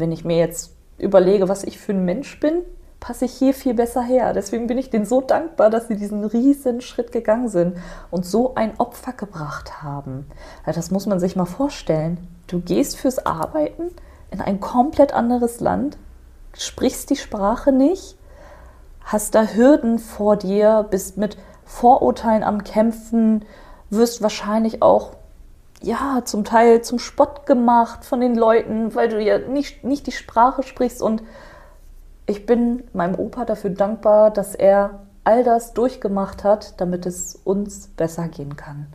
wenn ich mir jetzt überlege, was ich für ein Mensch bin, passe ich hier viel besser her. Deswegen bin ich denen so dankbar, dass sie diesen riesen Schritt gegangen sind und so ein Opfer gebracht haben. Das muss man sich mal vorstellen. Du gehst fürs Arbeiten in ein komplett anderes Land, sprichst die Sprache nicht, hast da Hürden vor dir, bist mit Vorurteilen am Kämpfen, wirst wahrscheinlich auch ja, zum Teil zum Spott gemacht von den Leuten, weil du ja nicht, nicht die Sprache sprichst. Und ich bin meinem Opa dafür dankbar, dass er all das durchgemacht hat, damit es uns besser gehen kann.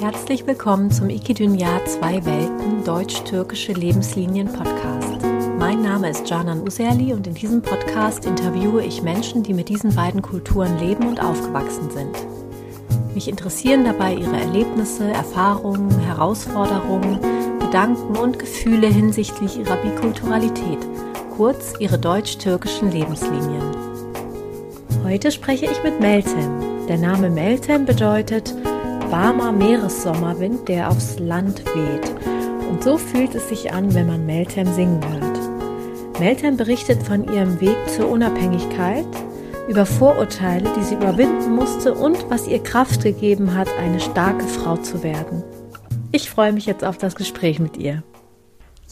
Herzlich willkommen zum Ikidün Jahr Zwei Welten Deutsch-Türkische Lebenslinien Podcast. Mein Name ist Canan Userli und in diesem Podcast interviewe ich Menschen, die mit diesen beiden Kulturen leben und aufgewachsen sind. Mich interessieren dabei ihre Erlebnisse, Erfahrungen, Herausforderungen, Gedanken und Gefühle hinsichtlich ihrer Bikulturalität, kurz ihre deutsch-türkischen Lebenslinien. Heute spreche ich mit Meltem. Der Name Meltem bedeutet warmer Meeressommerwind, der aufs Land weht. Und so fühlt es sich an, wenn man Meltem singen hört. Meltem berichtet von ihrem Weg zur Unabhängigkeit, über Vorurteile, die sie überwinden musste und was ihr Kraft gegeben hat, eine starke Frau zu werden. Ich freue mich jetzt auf das Gespräch mit ihr.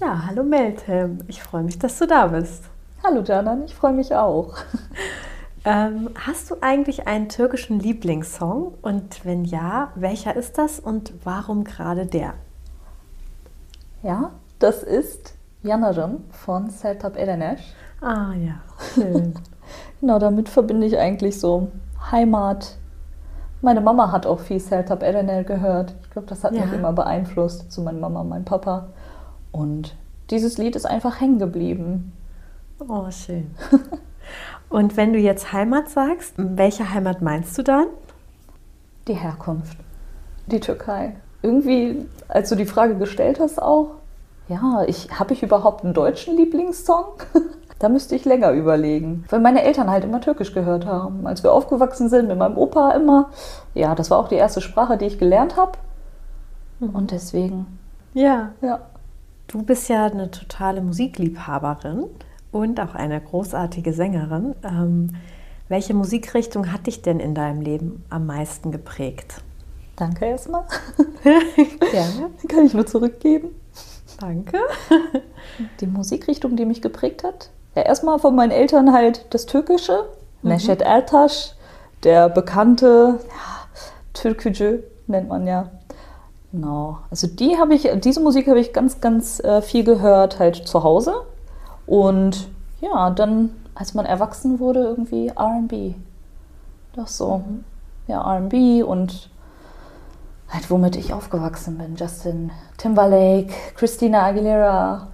Ja, hallo Meltem. Ich freue mich, dass du da bist. Hallo Janan, ich freue mich auch. Ähm, hast du eigentlich einen türkischen Lieblingssong? Und wenn ja, welcher ist das und warum gerade der? Ja, das ist Yanarım von Sertab Erener. Ah ja, schön. Genau, damit verbinde ich eigentlich so Heimat. Meine Mama hat auch viel Sertab Erener gehört. Ich glaube, das hat ja. mich immer beeinflusst zu meiner Mama und meinem Papa. Und dieses Lied ist einfach hängen geblieben. Oh, schön. und wenn du jetzt Heimat sagst, welche Heimat meinst du dann? Die Herkunft. Die Türkei. Irgendwie, als du die Frage gestellt hast, auch, ja, ich, habe ich überhaupt einen deutschen Lieblingssong? Da müsste ich länger überlegen. Weil meine Eltern halt immer Türkisch gehört haben. Als wir aufgewachsen sind, mit meinem Opa immer. Ja, das war auch die erste Sprache, die ich gelernt habe. Mhm. Und deswegen. Ja. Ja. Du bist ja eine totale Musikliebhaberin und auch eine großartige Sängerin. Ähm, welche Musikrichtung hat dich denn in deinem Leben am meisten geprägt? Danke erstmal. Gerne. Kann ich nur zurückgeben. Danke. Die Musikrichtung, die mich geprägt hat, ja, erstmal von meinen Eltern halt das Türkische, mhm. Neşet Ertaş, der bekannte ja, Türkücü nennt man ja. Genau. Also die habe ich, diese Musik habe ich ganz, ganz äh, viel gehört, halt zu Hause. Und ja, dann, als man erwachsen wurde, irgendwie RB. Das so. Mhm. Ja, RB und halt womit ich aufgewachsen bin. Justin Timberlake, Christina Aguilera.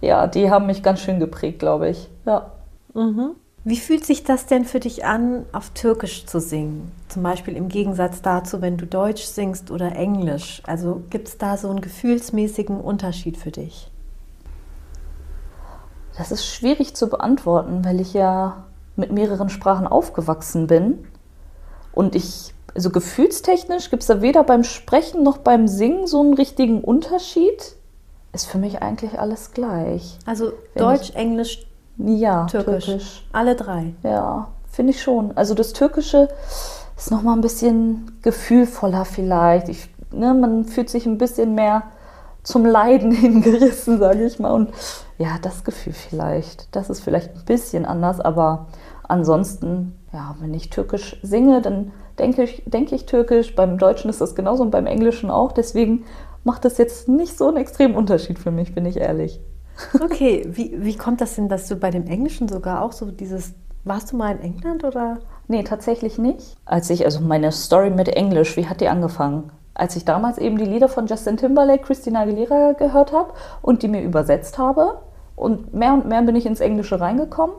Ja, die haben mich ganz schön geprägt, glaube ich. Ja. Mhm. Wie fühlt sich das denn für dich an, auf Türkisch zu singen? Zum Beispiel im Gegensatz dazu, wenn du Deutsch singst oder Englisch. Also gibt es da so einen gefühlsmäßigen Unterschied für dich? Das ist schwierig zu beantworten, weil ich ja mit mehreren Sprachen aufgewachsen bin und ich also gefühlstechnisch gibt es da weder beim Sprechen noch beim Singen so einen richtigen Unterschied. Ist für mich eigentlich alles gleich. Also Wenn Deutsch, ich, Englisch, ja, Türkisch. Türkisch. Alle drei. Ja, finde ich schon. Also das Türkische ist noch mal ein bisschen gefühlvoller vielleicht. Ich, ne, man fühlt sich ein bisschen mehr zum Leiden hingerissen, sage ich mal. Und ja, das Gefühl vielleicht. Das ist vielleicht ein bisschen anders, aber ansonsten, ja, wenn ich Türkisch singe, dann denke ich, denke ich Türkisch. Beim Deutschen ist das genauso und beim Englischen auch. Deswegen macht das jetzt nicht so einen extremen Unterschied für mich, bin ich ehrlich. Okay, wie, wie kommt das denn, dass du bei dem Englischen sogar auch so dieses. Warst du mal in England oder? Nee, tatsächlich nicht. Als ich, also meine Story mit Englisch, wie hat die angefangen? Als ich damals eben die Lieder von Justin Timberlake, Christina Aguilera gehört habe und die mir übersetzt habe. Und mehr und mehr bin ich ins Englische reingekommen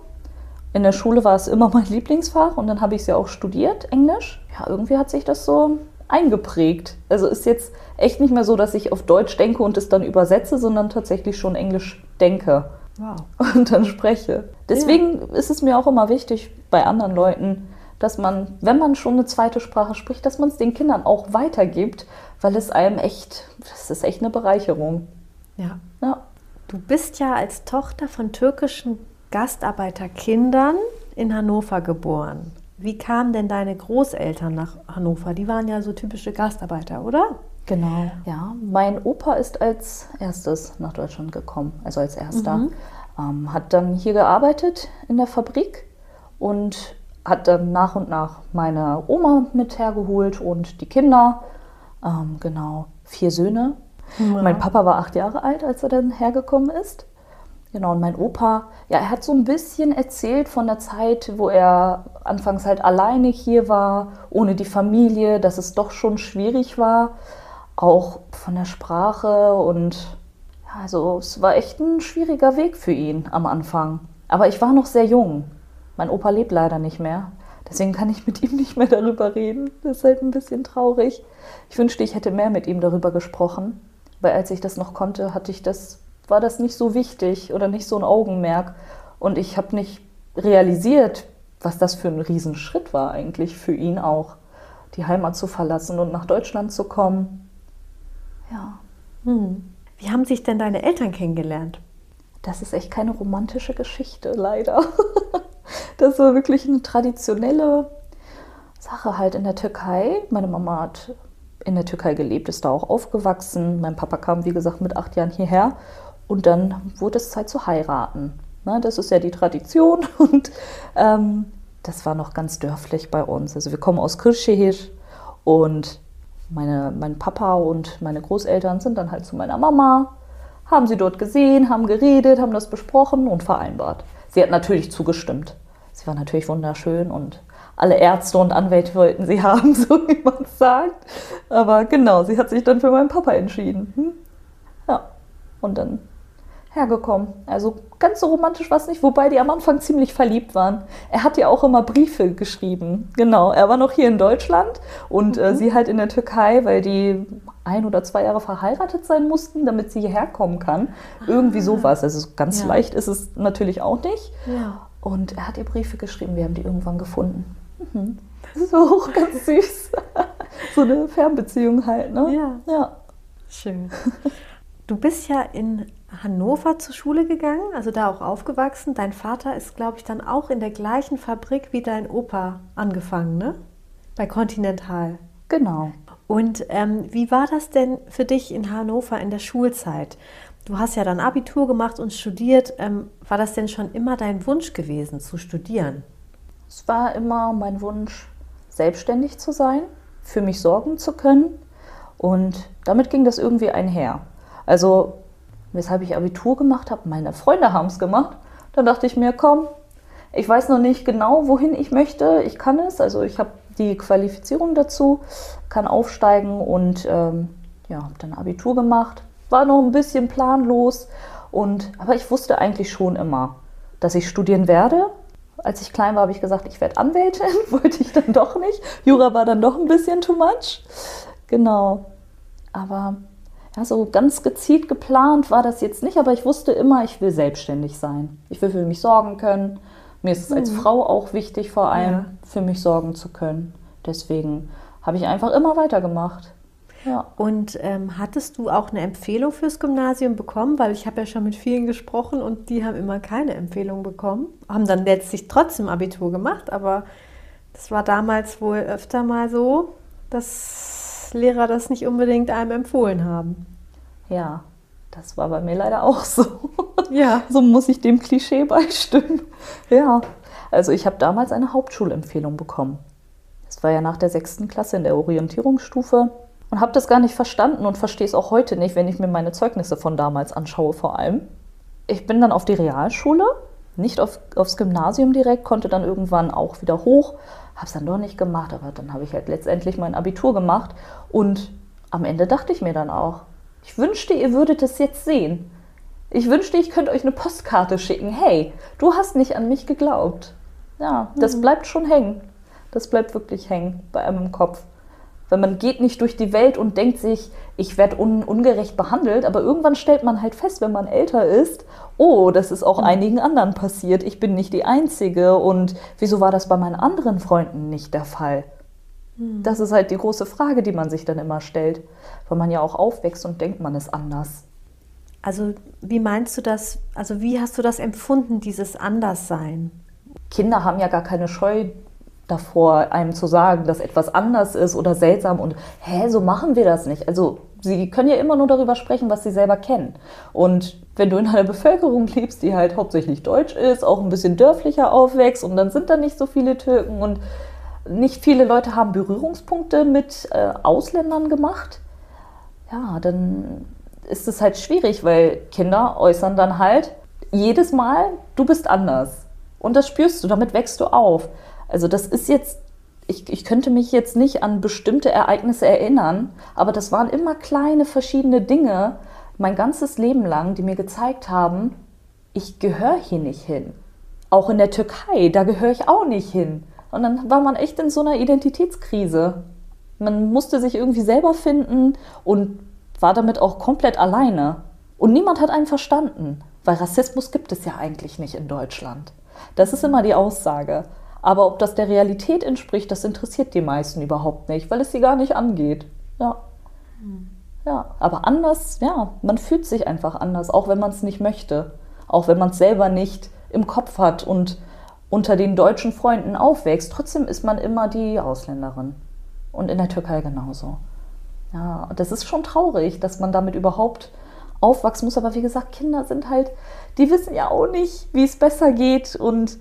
in der Schule war es immer mein Lieblingsfach und dann habe ich es ja auch studiert, Englisch. Ja, irgendwie hat sich das so eingeprägt. Also ist jetzt echt nicht mehr so, dass ich auf Deutsch denke und es dann übersetze, sondern tatsächlich schon Englisch denke. Wow. Und dann spreche. Deswegen ja. ist es mir auch immer wichtig bei anderen Leuten, dass man, wenn man schon eine zweite Sprache spricht, dass man es den Kindern auch weitergibt, weil es einem echt, das ist echt eine Bereicherung. Ja. ja. Du bist ja als Tochter von türkischen Gastarbeiterkindern in Hannover geboren. Wie kamen denn deine Großeltern nach Hannover? Die waren ja so typische Gastarbeiter, oder? Genau, ja. Mein Opa ist als erstes nach Deutschland gekommen, also als erster. Mhm. Ähm, hat dann hier gearbeitet in der Fabrik und hat dann nach und nach meine Oma mit hergeholt und die Kinder. Ähm, genau, vier Söhne. Ja. Mein Papa war acht Jahre alt, als er dann hergekommen ist. Genau, und mein Opa, ja, er hat so ein bisschen erzählt von der Zeit, wo er anfangs halt alleine hier war, ohne die Familie, dass es doch schon schwierig war, auch von der Sprache und ja, also es war echt ein schwieriger Weg für ihn am Anfang. Aber ich war noch sehr jung. Mein Opa lebt leider nicht mehr. Deswegen kann ich mit ihm nicht mehr darüber reden. Das ist halt ein bisschen traurig. Ich wünschte, ich hätte mehr mit ihm darüber gesprochen, weil als ich das noch konnte, hatte ich das war das nicht so wichtig oder nicht so ein Augenmerk. Und ich habe nicht realisiert, was das für ein Riesenschritt war eigentlich für ihn auch, die Heimat zu verlassen und nach Deutschland zu kommen. Ja. Hm. Wie haben sich denn deine Eltern kennengelernt? Das ist echt keine romantische Geschichte, leider. Das war wirklich eine traditionelle Sache halt in der Türkei. Meine Mama hat in der Türkei gelebt, ist da auch aufgewachsen. Mein Papa kam, wie gesagt, mit acht Jahren hierher und dann wurde es Zeit zu heiraten. Ne, das ist ja die Tradition und ähm, das war noch ganz dörflich bei uns. Also wir kommen aus Kırşehir und meine, mein Papa und meine Großeltern sind dann halt zu meiner Mama, haben sie dort gesehen, haben geredet, haben das besprochen und vereinbart. Sie hat natürlich zugestimmt. Sie war natürlich wunderschön und alle Ärzte und Anwälte wollten sie haben, so wie man sagt. Aber genau, sie hat sich dann für meinen Papa entschieden. Hm? Ja, und dann hergekommen. Also ganz so romantisch war es nicht, wobei die am Anfang ziemlich verliebt waren. Er hat ja auch immer Briefe geschrieben. Genau, er war noch hier in Deutschland und äh, mhm. äh, sie halt in der Türkei, weil die ein oder zwei Jahre verheiratet sein mussten, damit sie hierher kommen kann. Irgendwie ah. sowas. Also ganz ja. leicht ist es natürlich auch nicht. Ja. Und er hat ihr Briefe geschrieben, wir haben die irgendwann gefunden. Mhm. So auch ganz süß. so eine Fernbeziehung halt, ne? Ja. ja. Schön. Du bist ja in Hannover zur Schule gegangen, also da auch aufgewachsen. Dein Vater ist, glaube ich, dann auch in der gleichen Fabrik wie dein Opa angefangen, ne? Bei Continental. Genau. Und ähm, wie war das denn für dich in Hannover in der Schulzeit? Du hast ja dann Abitur gemacht und studiert. Ähm, war das denn schon immer dein Wunsch gewesen, zu studieren? Es war immer mein Wunsch, selbstständig zu sein, für mich sorgen zu können. Und damit ging das irgendwie einher. Also weshalb ich Abitur gemacht habe. Meine Freunde haben es gemacht. Dann dachte ich mir, komm, ich weiß noch nicht genau, wohin ich möchte. Ich kann es, also ich habe die Qualifizierung dazu, kann aufsteigen und ähm, ja, habe dann Abitur gemacht. War noch ein bisschen planlos und aber ich wusste eigentlich schon immer, dass ich studieren werde. Als ich klein war, habe ich gesagt, ich werde Anwältin. Wollte ich dann doch nicht. Jura war dann doch ein bisschen too much. Genau. Aber ja, so ganz gezielt geplant war das jetzt nicht, aber ich wusste immer, ich will selbstständig sein. Ich will für mich sorgen können. Mir ist es als mhm. Frau auch wichtig, vor allem ja. für mich sorgen zu können. Deswegen habe ich einfach immer weitergemacht. Ja. Und ähm, hattest du auch eine Empfehlung fürs Gymnasium bekommen? Weil ich habe ja schon mit vielen gesprochen und die haben immer keine Empfehlung bekommen. Haben dann letztlich trotzdem Abitur gemacht, aber das war damals wohl öfter mal so, dass Lehrer das nicht unbedingt einem empfohlen haben. Ja, das war bei mir leider auch so. Ja. so muss ich dem Klischee beistimmen. Ja, also ich habe damals eine Hauptschulempfehlung bekommen. Das war ja nach der sechsten Klasse in der Orientierungsstufe und habe das gar nicht verstanden und verstehe es auch heute nicht, wenn ich mir meine Zeugnisse von damals anschaue vor allem. Ich bin dann auf die Realschule, nicht auf, aufs Gymnasium direkt, konnte dann irgendwann auch wieder hoch, habe es dann doch nicht gemacht, aber dann habe ich halt letztendlich mein Abitur gemacht und am Ende dachte ich mir dann auch, ich wünschte, ihr würdet es jetzt sehen. Ich wünschte, ich könnte euch eine Postkarte schicken. Hey, du hast nicht an mich geglaubt. Ja, das mhm. bleibt schon hängen. Das bleibt wirklich hängen bei einem im Kopf. Weil man geht nicht durch die Welt und denkt sich, ich werde un ungerecht behandelt, aber irgendwann stellt man halt fest, wenn man älter ist, oh, das ist auch mhm. einigen anderen passiert, ich bin nicht die Einzige und wieso war das bei meinen anderen Freunden nicht der Fall? Mhm. Das ist halt die große Frage, die man sich dann immer stellt, weil man ja auch aufwächst und denkt, man ist anders. Also wie meinst du das, also wie hast du das empfunden, dieses Anderssein? Kinder haben ja gar keine Scheu davor, einem zu sagen, dass etwas anders ist oder seltsam und hä, so machen wir das nicht. Also sie können ja immer nur darüber sprechen, was sie selber kennen. Und wenn du in einer Bevölkerung lebst, die halt hauptsächlich deutsch ist, auch ein bisschen dörflicher aufwächst und dann sind da nicht so viele Türken und nicht viele Leute haben Berührungspunkte mit äh, Ausländern gemacht, ja, dann ist es halt schwierig, weil Kinder äußern dann halt jedes Mal, du bist anders. Und das spürst du, damit wächst du auf. Also das ist jetzt, ich, ich könnte mich jetzt nicht an bestimmte Ereignisse erinnern, aber das waren immer kleine verschiedene Dinge, mein ganzes Leben lang, die mir gezeigt haben, ich gehöre hier nicht hin. Auch in der Türkei, da gehöre ich auch nicht hin. Und dann war man echt in so einer Identitätskrise. Man musste sich irgendwie selber finden und war damit auch komplett alleine. Und niemand hat einen verstanden, weil Rassismus gibt es ja eigentlich nicht in Deutschland. Das ist immer die Aussage. Aber ob das der Realität entspricht, das interessiert die meisten überhaupt nicht, weil es sie gar nicht angeht. Ja. Ja, aber anders, ja, man fühlt sich einfach anders, auch wenn man es nicht möchte. Auch wenn man es selber nicht im Kopf hat und unter den deutschen Freunden aufwächst. Trotzdem ist man immer die Ausländerin. Und in der Türkei genauso. Ja, das ist schon traurig, dass man damit überhaupt aufwachsen muss. Aber wie gesagt, Kinder sind halt, die wissen ja auch nicht, wie es besser geht. Und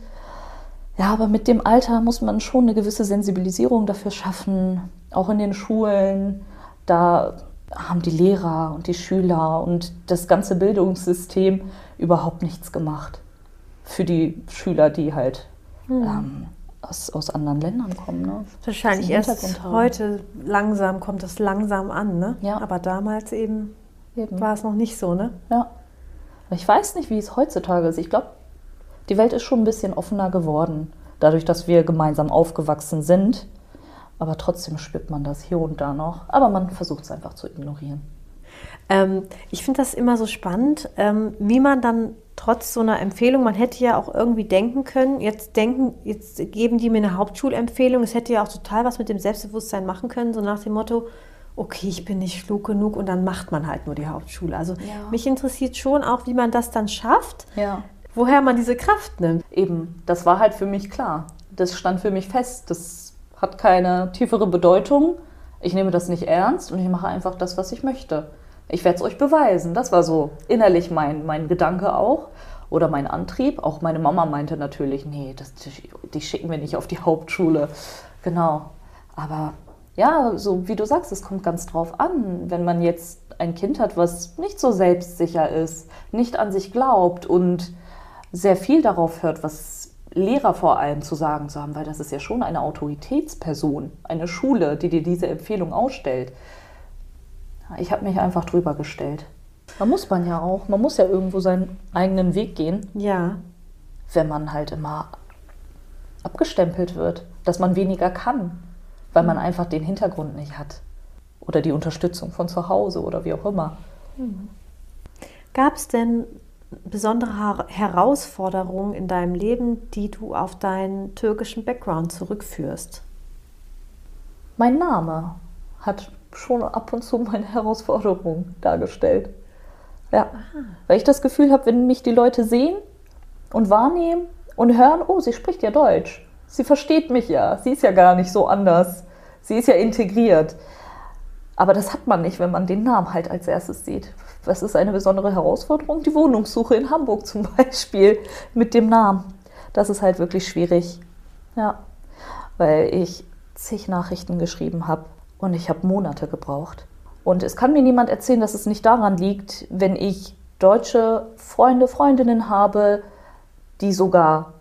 ja, aber mit dem Alter muss man schon eine gewisse Sensibilisierung dafür schaffen, auch in den Schulen. Da haben die Lehrer und die Schüler und das ganze Bildungssystem überhaupt nichts gemacht für die Schüler, die halt hm. ähm, aus, aus anderen Ländern kommen. Ne? Wahrscheinlich erst heute langsam kommt das langsam an, ne? Ja. Aber damals eben, eben, war es noch nicht so, ne? Ja. Ich weiß nicht, wie es heutzutage ist. Ich glaube, die Welt ist schon ein bisschen offener geworden, dadurch, dass wir gemeinsam aufgewachsen sind. Aber trotzdem spürt man das hier und da noch. Aber man versucht es einfach zu ignorieren. Ähm, ich finde das immer so spannend, ähm, wie man dann trotz so einer Empfehlung, man hätte ja auch irgendwie denken können, jetzt denken, jetzt geben die mir eine Hauptschulempfehlung, es hätte ja auch total was mit dem Selbstbewusstsein machen können, so nach dem Motto, okay, ich bin nicht klug genug und dann macht man halt nur die Hauptschule. Also ja. mich interessiert schon auch, wie man das dann schafft, ja. Woher man diese Kraft nimmt. Eben, das war halt für mich klar. Das stand für mich fest. Das hat keine tiefere Bedeutung. Ich nehme das nicht ernst und ich mache einfach das, was ich möchte ich werde es euch beweisen. Das war so innerlich mein, mein Gedanke auch oder mein Antrieb. Auch meine Mama meinte natürlich, nee, das, die schicken wir nicht auf die Hauptschule. Genau. Aber ja, so wie du sagst, es kommt ganz drauf an. Wenn man jetzt ein Kind hat, was nicht so selbstsicher ist, nicht an sich glaubt und sehr viel darauf hört, was Lehrer vor allem zu sagen zu haben, weil das ist ja schon eine Autoritätsperson, eine Schule, die dir diese Empfehlung ausstellt. Ich habe mich einfach drüber gestellt. Man muss man ja auch. Man muss ja irgendwo seinen eigenen Weg gehen. Ja. Wenn man halt immer abgestempelt wird, dass man weniger kann, weil man einfach den Hintergrund nicht hat. Oder die Unterstützung von zu Hause oder wie auch immer. Mhm. Gab es denn besondere Herausforderungen in deinem Leben, die du auf deinen türkischen Background zurückführst? Mein Name hat schon ab und zu meine Herausforderung dargestellt. Ja, Aha. weil ich das Gefühl habe, wenn mich die Leute sehen und wahrnehmen und hören, oh, sie spricht ja Deutsch. Sie versteht mich ja. Sie ist ja gar nicht so anders. Sie ist ja integriert. Aber das hat man nicht, wenn man den Namen halt als erstes sieht. Was ist eine besondere Herausforderung? Die Wohnungssuche in Hamburg zum Beispiel mit dem Namen. Das ist halt wirklich schwierig. Ja, weil ich zig Nachrichten geschrieben habe und ich habe Monate gebraucht. Und es kann mir niemand erzählen, dass es nicht daran liegt, wenn ich deutsche Freunde, Freundinnen habe, die sogar,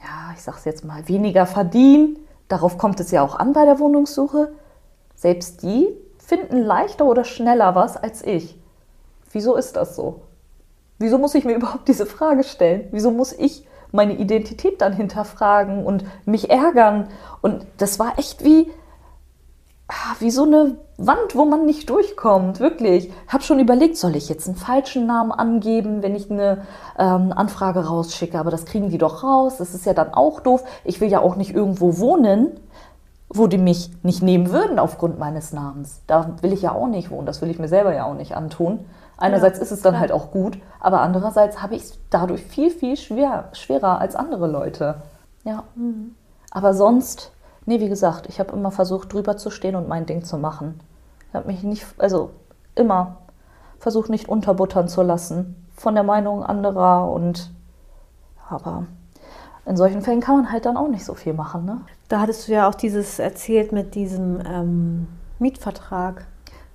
ja, ich sage es jetzt mal, weniger verdienen. Darauf kommt es ja auch an bei der Wohnungssuche. Selbst die finden leichter oder schneller was als ich. Wieso ist das so? Wieso muss ich mir überhaupt diese Frage stellen? Wieso muss ich meine Identität dann hinterfragen und mich ärgern? Und das war echt wie, Ah, wie so eine Wand, wo man nicht durchkommt, wirklich. Ich habe schon überlegt, soll ich jetzt einen falschen Namen angeben, wenn ich eine ähm, Anfrage rausschicke, aber das kriegen die doch raus, das ist ja dann auch doof. Ich will ja auch nicht irgendwo wohnen, wo die mich nicht nehmen würden aufgrund meines Namens. Da will ich ja auch nicht wohnen, das will ich mir selber ja auch nicht antun. Einerseits ja, ist es dann klar. halt auch gut, aber andererseits habe ich es dadurch viel, viel schwer, schwerer als andere Leute. Ja. Mhm. Aber sonst, nee, wie gesagt, ich habe immer versucht, drüber zu stehen und mein Ding zu machen. Ich habe mich nicht, also immer versucht, nicht unterbuttern zu lassen von der Meinung anderer und aber in solchen Fällen kann man halt dann auch nicht so viel machen. Ne? Da hattest du ja auch dieses erzählt mit diesem ähm, Mietvertrag.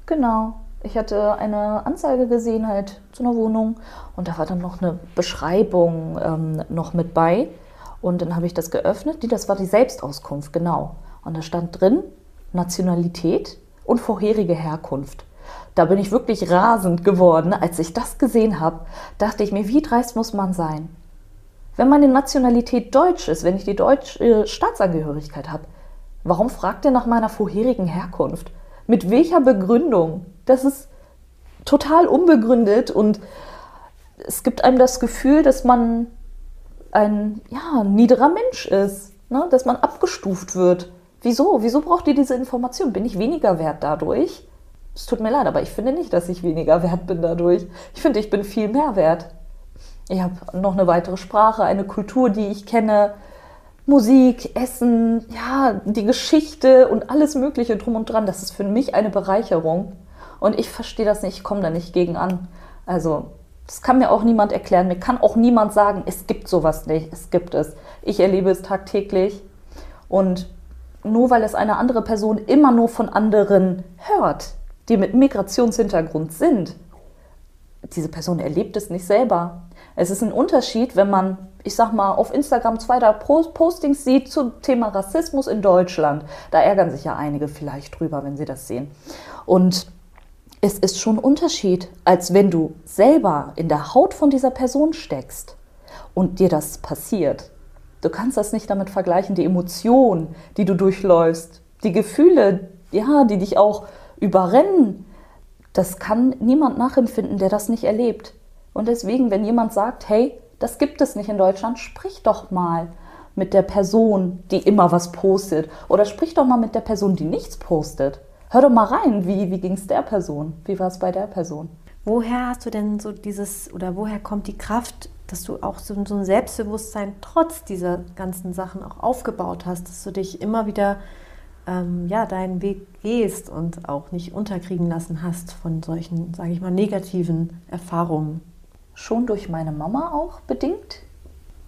Genau. Ich hatte eine Anzeige gesehen halt zu einer Wohnung und da war dann noch eine Beschreibung ähm, noch mit bei. Und dann habe ich das geöffnet. Die, das war die Selbstauskunft, genau. Und da stand drin Nationalität und vorherige Herkunft. Da bin ich wirklich rasend geworden. Als ich das gesehen habe, dachte ich mir, wie dreist muss man sein? Wenn meine Nationalität deutsch ist, wenn ich die deutsche Staatsangehörigkeit habe, warum fragt er nach meiner vorherigen Herkunft? Mit welcher Begründung? Das ist total unbegründet und es gibt einem das Gefühl, dass man ein ja, niederer Mensch ist, ne? dass man abgestuft wird. Wieso? Wieso braucht ihr diese Information? Bin ich weniger wert dadurch? Es tut mir leid, aber ich finde nicht, dass ich weniger wert bin dadurch. Ich finde, ich bin viel mehr wert. Ich habe noch eine weitere Sprache, eine Kultur, die ich kenne, Musik, Essen, ja, die Geschichte und alles Mögliche drum und dran. Das ist für mich eine Bereicherung. Und ich verstehe das nicht, ich komme da nicht gegen an. Also, das kann mir auch niemand erklären. Mir kann auch niemand sagen, es gibt sowas nicht. Es gibt es. Ich erlebe es tagtäglich. Und nur weil es eine andere Person immer nur von anderen hört, die mit Migrationshintergrund sind, diese Person erlebt es nicht selber. Es ist ein Unterschied, wenn man, ich sag mal, auf Instagram zwei, drei Postings sieht zum Thema Rassismus in Deutschland. Da ärgern sich ja einige vielleicht drüber, wenn sie das sehen. Und es ist schon ein Unterschied, als wenn du selber in der Haut von dieser Person steckst und dir das passiert. Du kannst das nicht damit vergleichen, die Emotionen, die du durchläufst, die Gefühle, ja, die dich auch überrennen. Das kann niemand nachempfinden, der das nicht erlebt. Und deswegen, wenn jemand sagt, hey, das gibt es nicht in Deutschland, sprich doch mal mit der Person, die immer was postet. Oder sprich doch mal mit der Person, die nichts postet. Hör doch mal rein, wie, wie ging es der Person? Wie war es bei der Person? Woher hast du denn so dieses, oder woher kommt die Kraft, dass du auch so, so ein Selbstbewusstsein trotz dieser ganzen Sachen auch aufgebaut hast, dass du dich immer wieder ähm, ja, deinen Weg gehst und auch nicht unterkriegen lassen hast von solchen, sage ich mal, negativen Erfahrungen? schon durch meine Mama auch bedingt,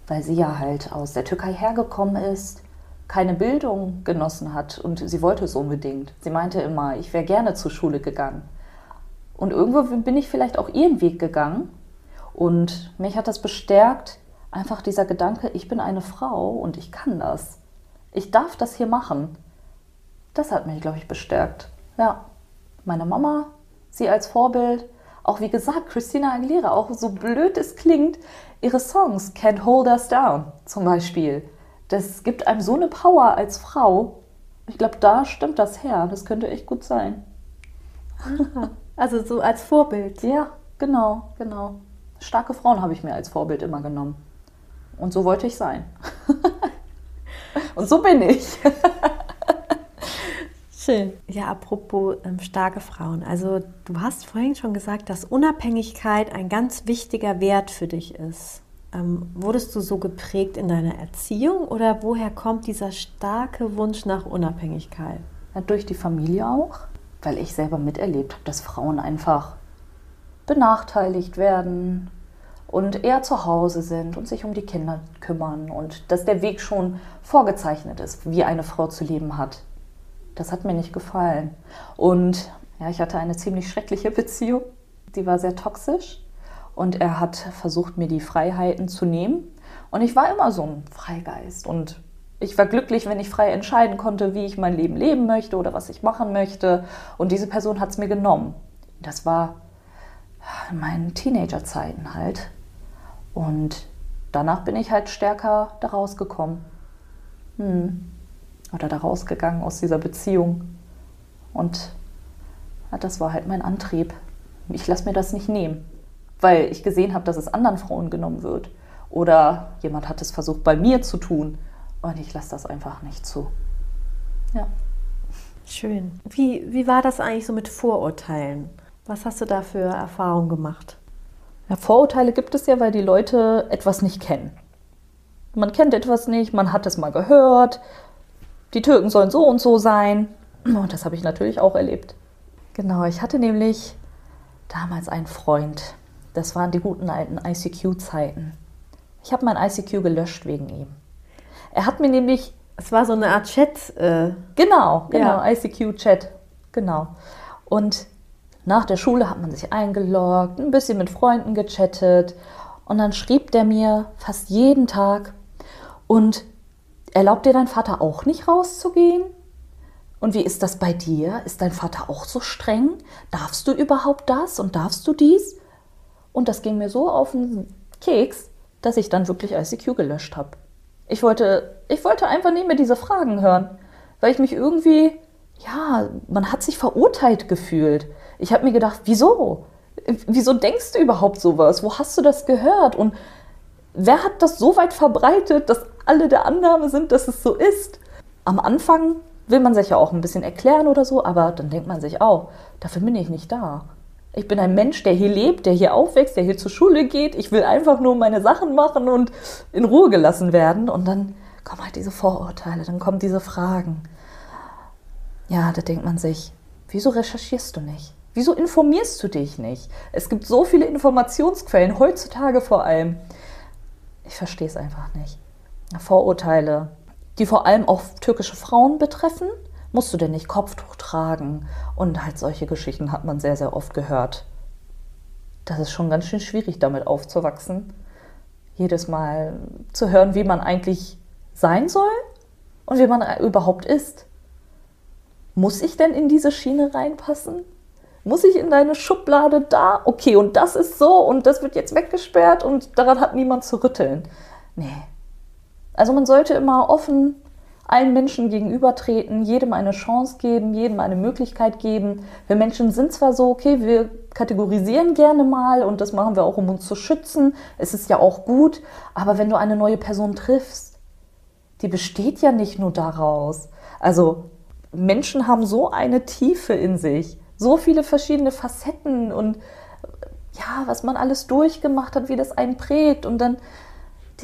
weil sie ja halt aus der Türkei hergekommen ist, keine Bildung genossen hat und sie wollte es unbedingt. Sie meinte immer, ich wäre gerne zur Schule gegangen. Und irgendwo bin ich vielleicht auch ihren Weg gegangen und mich hat das bestärkt, einfach dieser Gedanke, ich bin eine Frau und ich kann das. Ich darf das hier machen. Das hat mich, glaube ich, bestärkt. Ja, meine Mama, sie als Vorbild auch wie gesagt, Christina Aguilera, auch so blöd es klingt, ihre Songs Can't Hold Us Down zum Beispiel. Das gibt einem so eine Power als Frau. Ich glaube, da stimmt das her. Das könnte echt gut sein. Also so als Vorbild. Ja, genau, genau. Starke Frauen habe ich mir als Vorbild immer genommen. Und so wollte ich sein. Und so bin ich. Schön. Ja, apropos ähm, starke Frauen. Also du hast vorhin schon gesagt, dass Unabhängigkeit ein ganz wichtiger Wert für dich ist. Ähm, wurdest du so geprägt in deiner Erziehung oder woher kommt dieser starke Wunsch nach Unabhängigkeit? Ja, durch die Familie auch, weil ich selber miterlebt habe, dass Frauen einfach benachteiligt werden und eher zu Hause sind und sich um die Kinder kümmern und dass der Weg schon vorgezeichnet ist, wie eine Frau zu leben hat das hat mir nicht gefallen. Und ja, ich hatte eine ziemlich schreckliche Beziehung. Die war sehr toxisch. Und er hat versucht, mir die Freiheiten zu nehmen. Und ich war immer so ein Freigeist. Und ich war glücklich, wenn ich frei entscheiden konnte, wie ich mein Leben leben möchte oder was ich machen möchte. Und diese Person hat es mir genommen. Das war in meinen Teenagerzeiten halt. Und danach bin ich halt stärker daraus gekommen. Hm oder da rausgegangen aus dieser Beziehung. Und ja, das war halt mein Antrieb. Ich lasse mir das nicht nehmen, weil ich gesehen habe, dass es anderen Frauen genommen wird. Oder jemand hat es versucht bei mir zu tun. Und ich lasse das einfach nicht zu. Ja. Schön. Wie, wie war das eigentlich so mit Vorurteilen? Was hast du da für Erfahrungen gemacht? Ja, Vorurteile gibt es ja, weil die Leute etwas nicht kennen. Man kennt etwas nicht, man hat es mal gehört, die Türken sollen so und so sein. Und das habe ich natürlich auch erlebt. Genau, ich hatte nämlich damals einen Freund. Das waren die guten alten ICQ-Zeiten. Ich habe mein ICQ gelöscht wegen ihm. Er hat mir nämlich. Es war so eine Art Chat. Äh, genau, genau, ja. ICQ-Chat. Genau. Und nach der Schule hat man sich eingeloggt, ein bisschen mit Freunden gechattet. Und dann schrieb der mir fast jeden Tag. Und erlaubt dir dein Vater auch nicht rauszugehen? Und wie ist das bei dir? Ist dein Vater auch so streng? Darfst du überhaupt das und darfst du dies? Und das ging mir so auf den Keks, dass ich dann wirklich ICQ gelöscht habe. Ich wollte, ich wollte einfach nicht mehr diese Fragen hören, weil ich mich irgendwie, ja, man hat sich verurteilt gefühlt. Ich habe mir gedacht, wieso? Wieso denkst du überhaupt sowas? Wo hast du das gehört? Und wer hat das so weit verbreitet, dass alle der Annahme sind, dass es so ist? Am Anfang will man sich ja auch ein bisschen erklären oder so, aber dann denkt man sich auch, dafür bin ich nicht da. Ich bin ein Mensch, der hier lebt, der hier aufwächst, der hier zur Schule geht. Ich will einfach nur meine Sachen machen und in Ruhe gelassen werden. Und dann kommen halt diese Vorurteile, dann kommen diese Fragen. Ja, da denkt man sich, wieso recherchierst du nicht? Wieso informierst du dich nicht? Es gibt so viele Informationsquellen, heutzutage vor allem. Ich verstehe es einfach nicht. Vorurteile, die vor allem auch türkische Frauen betreffen. Musst du denn nicht Kopftuch tragen? Und halt solche Geschichten hat man sehr, sehr oft gehört. Das ist schon ganz schön schwierig, damit aufzuwachsen. Jedes Mal zu hören, wie man eigentlich sein soll und wie man überhaupt ist. Muss ich denn in diese Schiene reinpassen? Muss ich in deine Schublade da? Okay, und das ist so und das wird jetzt weggesperrt und daran hat niemand zu rütteln. Nee, also man sollte immer offen allen Menschen gegenübertreten, jedem eine Chance geben, jedem eine Möglichkeit geben. Wir Menschen sind zwar so, okay, wir kategorisieren gerne mal und das machen wir auch, um uns zu schützen. Es ist ja auch gut, aber wenn du eine neue Person triffst, die besteht ja nicht nur daraus. Also Menschen haben so eine Tiefe in sich, so viele verschiedene Facetten und ja, was man alles durchgemacht hat, wie das einen prägt und dann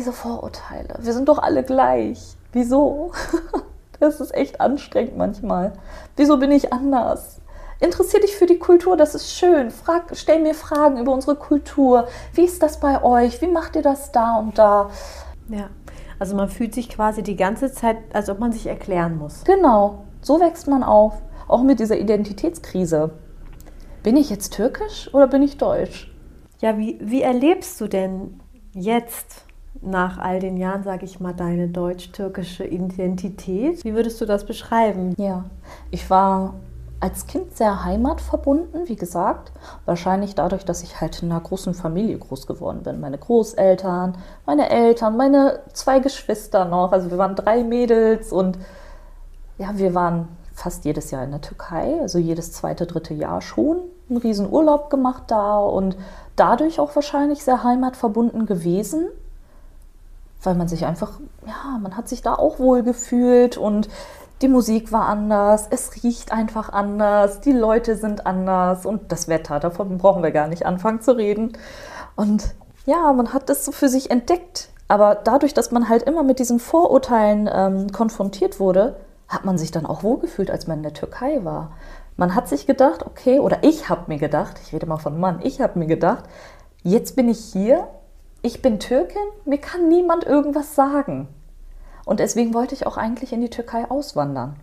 diese Vorurteile. Wir sind doch alle gleich. Wieso? Das ist echt anstrengend manchmal. Wieso bin ich anders? Interessier dich für die Kultur, das ist schön. Frag, stell mir Fragen über unsere Kultur. Wie ist das bei euch? Wie macht ihr das da und da? Ja, also man fühlt sich quasi die ganze Zeit, als ob man sich erklären muss. Genau, so wächst man auf. Auch mit dieser Identitätskrise. Bin ich jetzt türkisch oder bin ich deutsch? Ja, wie, wie erlebst du denn jetzt nach all den Jahren, sage ich mal, deine deutsch-türkische Identität. Wie würdest du das beschreiben? Ja, ich war als Kind sehr heimatverbunden, wie gesagt. Wahrscheinlich dadurch, dass ich halt in einer großen Familie groß geworden bin. Meine Großeltern, meine Eltern, meine zwei Geschwister noch. Also wir waren drei Mädels und ja, wir waren fast jedes Jahr in der Türkei, also jedes zweite, dritte Jahr schon. Einen riesen Urlaub gemacht da und dadurch auch wahrscheinlich sehr heimatverbunden gewesen weil man sich einfach, ja, man hat sich da auch wohl gefühlt und die Musik war anders, es riecht einfach anders, die Leute sind anders und das Wetter, davon brauchen wir gar nicht anfangen zu reden. Und ja, man hat das so für sich entdeckt. Aber dadurch, dass man halt immer mit diesen Vorurteilen ähm, konfrontiert wurde, hat man sich dann auch wohlgefühlt, als man in der Türkei war. Man hat sich gedacht, okay, oder ich habe mir gedacht, ich rede mal von Mann, ich habe mir gedacht, jetzt bin ich hier ich bin Türkin, mir kann niemand irgendwas sagen. Und deswegen wollte ich auch eigentlich in die Türkei auswandern.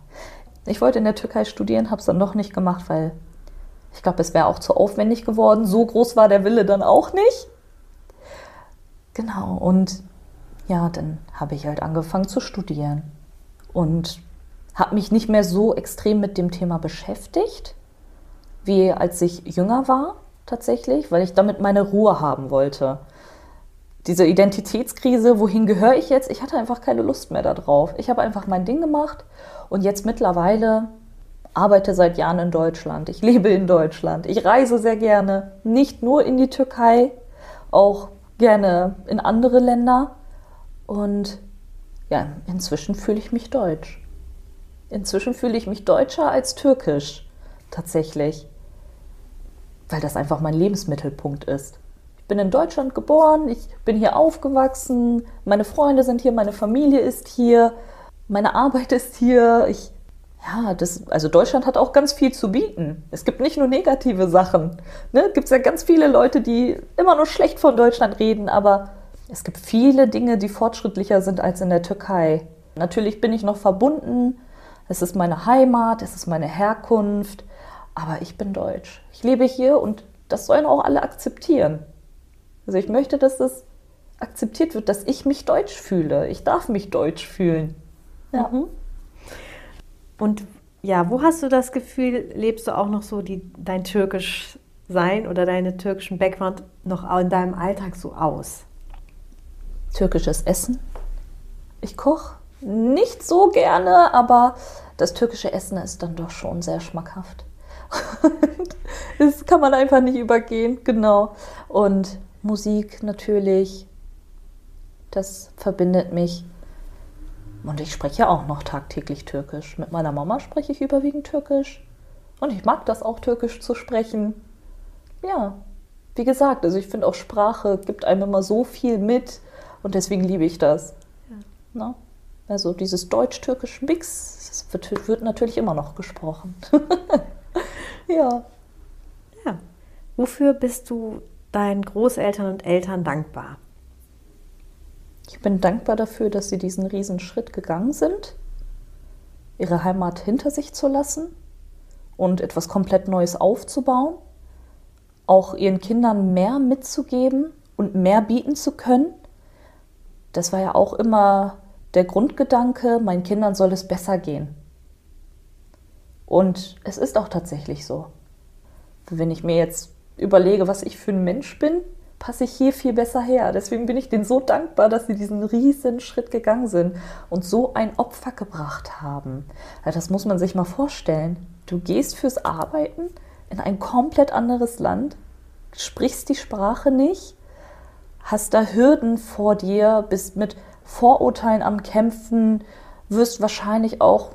Ich wollte in der Türkei studieren, habe es dann noch nicht gemacht, weil ich glaube, es wäre auch zu aufwendig geworden. So groß war der Wille dann auch nicht. Genau, und ja, dann habe ich halt angefangen zu studieren und habe mich nicht mehr so extrem mit dem Thema beschäftigt, wie als ich jünger war tatsächlich, weil ich damit meine Ruhe haben wollte diese Identitätskrise, wohin gehöre ich jetzt? Ich hatte einfach keine Lust mehr darauf. Ich habe einfach mein Ding gemacht und jetzt mittlerweile arbeite seit Jahren in Deutschland. Ich lebe in Deutschland. Ich reise sehr gerne, nicht nur in die Türkei, auch gerne in andere Länder. Und ja, inzwischen fühle ich mich deutsch. Inzwischen fühle ich mich deutscher als türkisch, tatsächlich. weil das einfach mein Lebensmittelpunkt ist. Bin in Deutschland geboren, ich bin hier aufgewachsen, meine Freunde sind hier, meine Familie ist hier, meine Arbeit ist hier. Ich, ja, das, also Deutschland hat auch ganz viel zu bieten. Es gibt nicht nur negative Sachen. Ne? Es gibt ja ganz viele Leute, die immer nur schlecht von Deutschland reden, aber es gibt viele Dinge, die fortschrittlicher sind als in der Türkei. Natürlich bin ich noch verbunden. Es ist meine Heimat, es ist meine Herkunft, aber ich bin deutsch. Ich lebe hier und das sollen auch alle akzeptieren. Also ich möchte, dass es akzeptiert wird, dass ich mich deutsch fühle. Ich darf mich deutsch fühlen. Ja. Mhm. Und ja, wo hast du das Gefühl, lebst du auch noch so die, dein türkisch Sein oder deine türkischen Background noch in deinem Alltag so aus? Türkisches Essen. Ich koche nicht so gerne, aber das türkische Essen ist dann doch schon sehr schmackhaft. das kann man einfach nicht übergehen, genau. Und Musik natürlich, das verbindet mich. Und ich spreche auch noch tagtäglich Türkisch. Mit meiner Mama spreche ich überwiegend Türkisch. Und ich mag das auch, Türkisch zu sprechen. Ja, wie gesagt, also ich finde auch Sprache gibt einem immer so viel mit und deswegen liebe ich das. Ja. Also dieses deutsch-türkische Mix wird, wird, natürlich immer noch gesprochen. ja. Ja. Wofür bist du deinen Großeltern und Eltern dankbar? Ich bin dankbar dafür, dass sie diesen riesen Schritt gegangen sind, ihre Heimat hinter sich zu lassen und etwas komplett Neues aufzubauen, auch ihren Kindern mehr mitzugeben und mehr bieten zu können. Das war ja auch immer der Grundgedanke, meinen Kindern soll es besser gehen. Und es ist auch tatsächlich so. Wenn ich mir jetzt überlege, was ich für ein Mensch bin, passe ich hier viel besser her. Deswegen bin ich denen so dankbar, dass sie diesen riesen Schritt gegangen sind und so ein Opfer gebracht haben. Das muss man sich mal vorstellen. Du gehst fürs Arbeiten in ein komplett anderes Land, sprichst die Sprache nicht, hast da Hürden vor dir, bist mit Vorurteilen am Kämpfen, wirst wahrscheinlich auch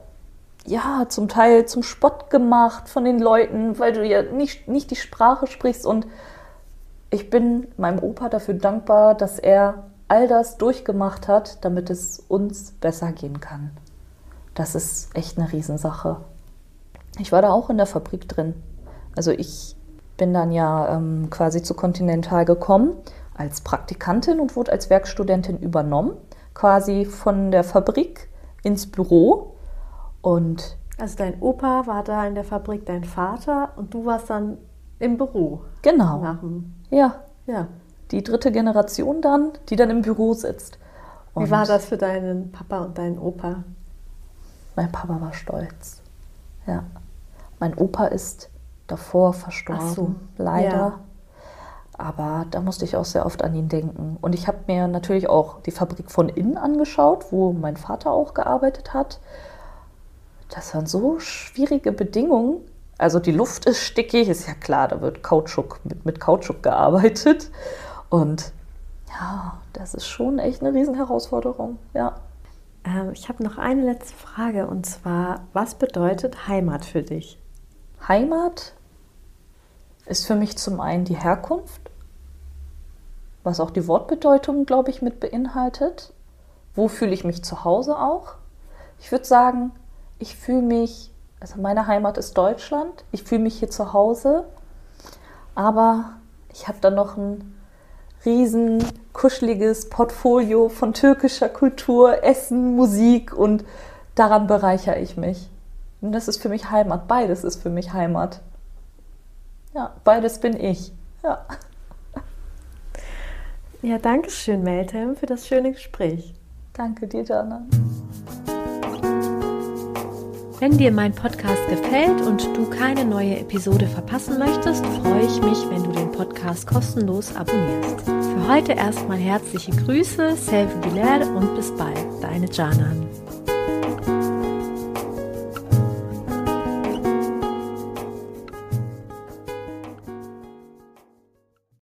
ja, zum Teil zum Spott gemacht von den Leuten, weil du ja nicht, nicht die Sprache sprichst und ich bin meinem Opa dafür dankbar, dass er all das durchgemacht hat, damit es uns besser gehen kann. Das ist echt eine Riesensache. Ich war da auch in der Fabrik drin. Also ich bin dann ja ähm, quasi zu Continental gekommen als Praktikantin und wurde als Werkstudentin übernommen, quasi von der Fabrik ins Büro. Und also dein Opa war da in der Fabrik, dein Vater und du warst dann im Büro. Genau. Ja. Ja. Die dritte Generation dann, die dann im Büro sitzt. Und Wie war das für deinen Papa und deinen Opa? Mein Papa war stolz. Ja. Mein Opa ist davor verstorben, so. leider. Ja. Aber da musste ich auch sehr oft an ihn denken. Und ich habe mir natürlich auch die Fabrik von innen angeschaut, wo mein Vater auch gearbeitet hat. Das waren so schwierige Bedingungen. Also die Luft ist stickig, ist ja klar, da wird Kautschuk, mit, mit Kautschuk gearbeitet. Und ja, das ist schon echt eine Riesenherausforderung, ja. Ähm, ich habe noch eine letzte Frage und zwar, was bedeutet Heimat für dich? Heimat ist für mich zum einen die Herkunft, was auch die Wortbedeutung, glaube ich, mit beinhaltet. Wo fühle ich mich zu Hause auch? Ich würde sagen, ich fühle mich also meine Heimat ist Deutschland. Ich fühle mich hier zu Hause. Aber ich habe da noch ein riesen kuscheliges Portfolio von türkischer Kultur, Essen, Musik und daran bereichere ich mich. Und das ist für mich Heimat. Beides ist für mich Heimat. Ja, beides bin ich. Ja. Ja, danke schön, Meltem, für das schöne Gespräch. Danke dir, Jana. Wenn dir mein Podcast gefällt und du keine neue Episode verpassen möchtest, freue ich mich, wenn du den Podcast kostenlos abonnierst. Für heute erstmal herzliche Grüße, Selvi Bilal und bis bald, deine Janan.